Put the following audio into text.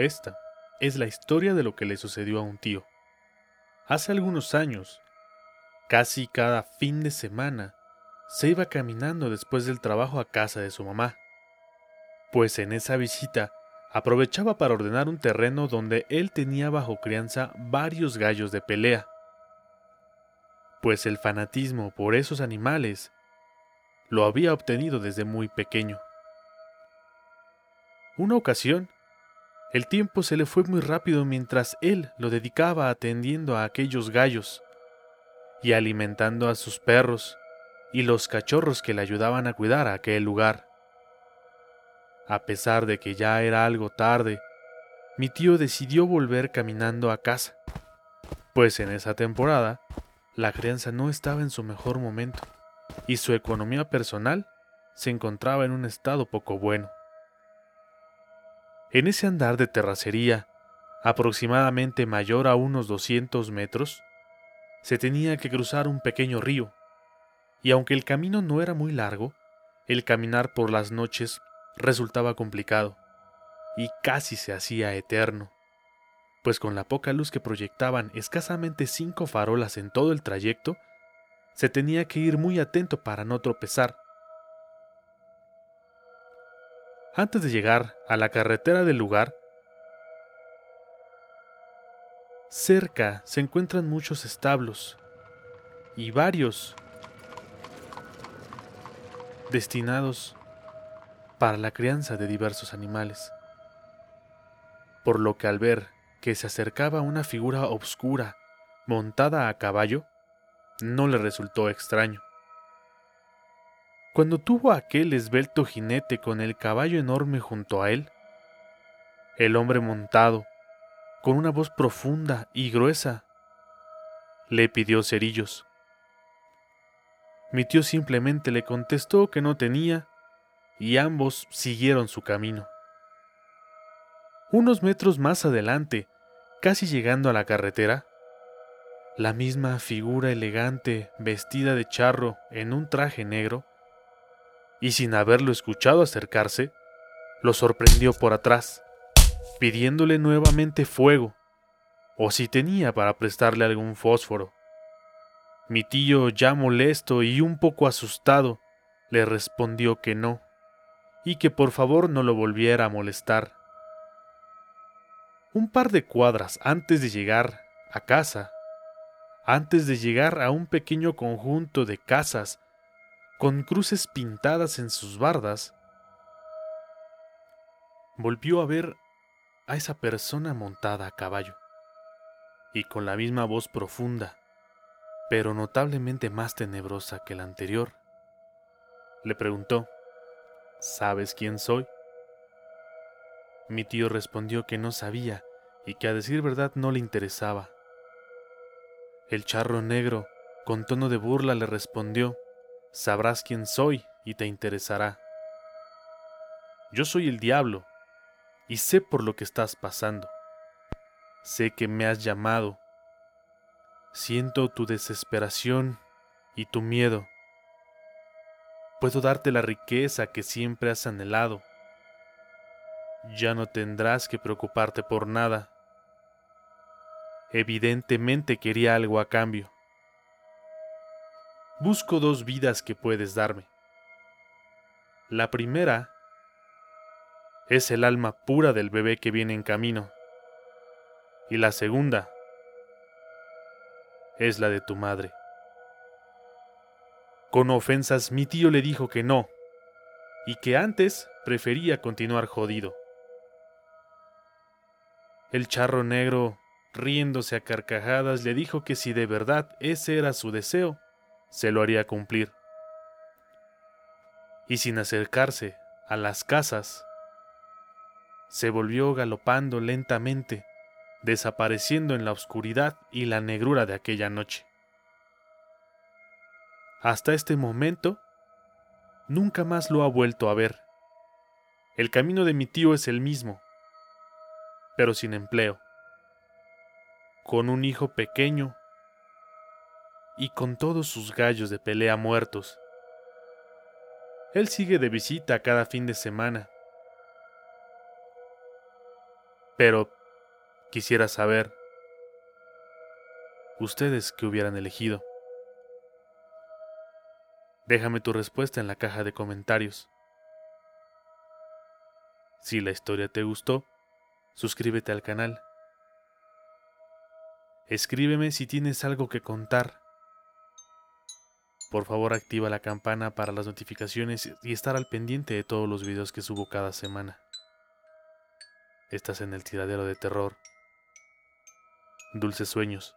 Esta es la historia de lo que le sucedió a un tío. Hace algunos años, casi cada fin de semana, se iba caminando después del trabajo a casa de su mamá, pues en esa visita aprovechaba para ordenar un terreno donde él tenía bajo crianza varios gallos de pelea, pues el fanatismo por esos animales lo había obtenido desde muy pequeño. Una ocasión, el tiempo se le fue muy rápido mientras él lo dedicaba atendiendo a aquellos gallos y alimentando a sus perros y los cachorros que le ayudaban a cuidar a aquel lugar. A pesar de que ya era algo tarde, mi tío decidió volver caminando a casa, pues en esa temporada la crianza no estaba en su mejor momento y su economía personal se encontraba en un estado poco bueno. En ese andar de terracería, aproximadamente mayor a unos 200 metros, se tenía que cruzar un pequeño río, y aunque el camino no era muy largo, el caminar por las noches resultaba complicado, y casi se hacía eterno, pues con la poca luz que proyectaban escasamente cinco farolas en todo el trayecto, se tenía que ir muy atento para no tropezar, Antes de llegar a la carretera del lugar, cerca se encuentran muchos establos y varios destinados para la crianza de diversos animales. Por lo que al ver que se acercaba una figura obscura montada a caballo, no le resultó extraño. Cuando tuvo aquel esbelto jinete con el caballo enorme junto a él, el hombre montado, con una voz profunda y gruesa, le pidió cerillos. Mi tío simplemente le contestó que no tenía y ambos siguieron su camino. Unos metros más adelante, casi llegando a la carretera, la misma figura elegante, vestida de charro en un traje negro, y sin haberlo escuchado acercarse, lo sorprendió por atrás, pidiéndole nuevamente fuego, o si tenía para prestarle algún fósforo. Mi tío, ya molesto y un poco asustado, le respondió que no, y que por favor no lo volviera a molestar. Un par de cuadras antes de llegar a casa, antes de llegar a un pequeño conjunto de casas con cruces pintadas en sus bardas, volvió a ver a esa persona montada a caballo, y con la misma voz profunda, pero notablemente más tenebrosa que la anterior, le preguntó, ¿Sabes quién soy? Mi tío respondió que no sabía y que a decir verdad no le interesaba. El charro negro, con tono de burla, le respondió, sabrás quién soy y te interesará. Yo soy el diablo y sé por lo que estás pasando. Sé que me has llamado. Siento tu desesperación y tu miedo. Puedo darte la riqueza que siempre has anhelado. Ya no tendrás que preocuparte por nada. Evidentemente quería algo a cambio busco dos vidas que puedes darme. La primera es el alma pura del bebé que viene en camino. Y la segunda es la de tu madre. Con ofensas mi tío le dijo que no, y que antes prefería continuar jodido. El charro negro, riéndose a carcajadas, le dijo que si de verdad ese era su deseo, se lo haría cumplir. Y sin acercarse a las casas, se volvió galopando lentamente, desapareciendo en la oscuridad y la negrura de aquella noche. Hasta este momento, nunca más lo ha vuelto a ver, El camino de mi tío es el mismo, pero sin empleo, con un hijo pequeño y con todos sus gallos de pelea muertos. Él sigue de visita cada fin de semana. Pero quisiera saber, ¿ustedes qué hubieran elegido? Déjame tu respuesta en la caja de comentarios. Si la historia te gustó, suscríbete al canal. Escríbeme si tienes algo que contar. Por favor activa la campana para las notificaciones y estar al pendiente de todos los videos que subo cada semana. Estás en el tiradero de terror. Dulces sueños.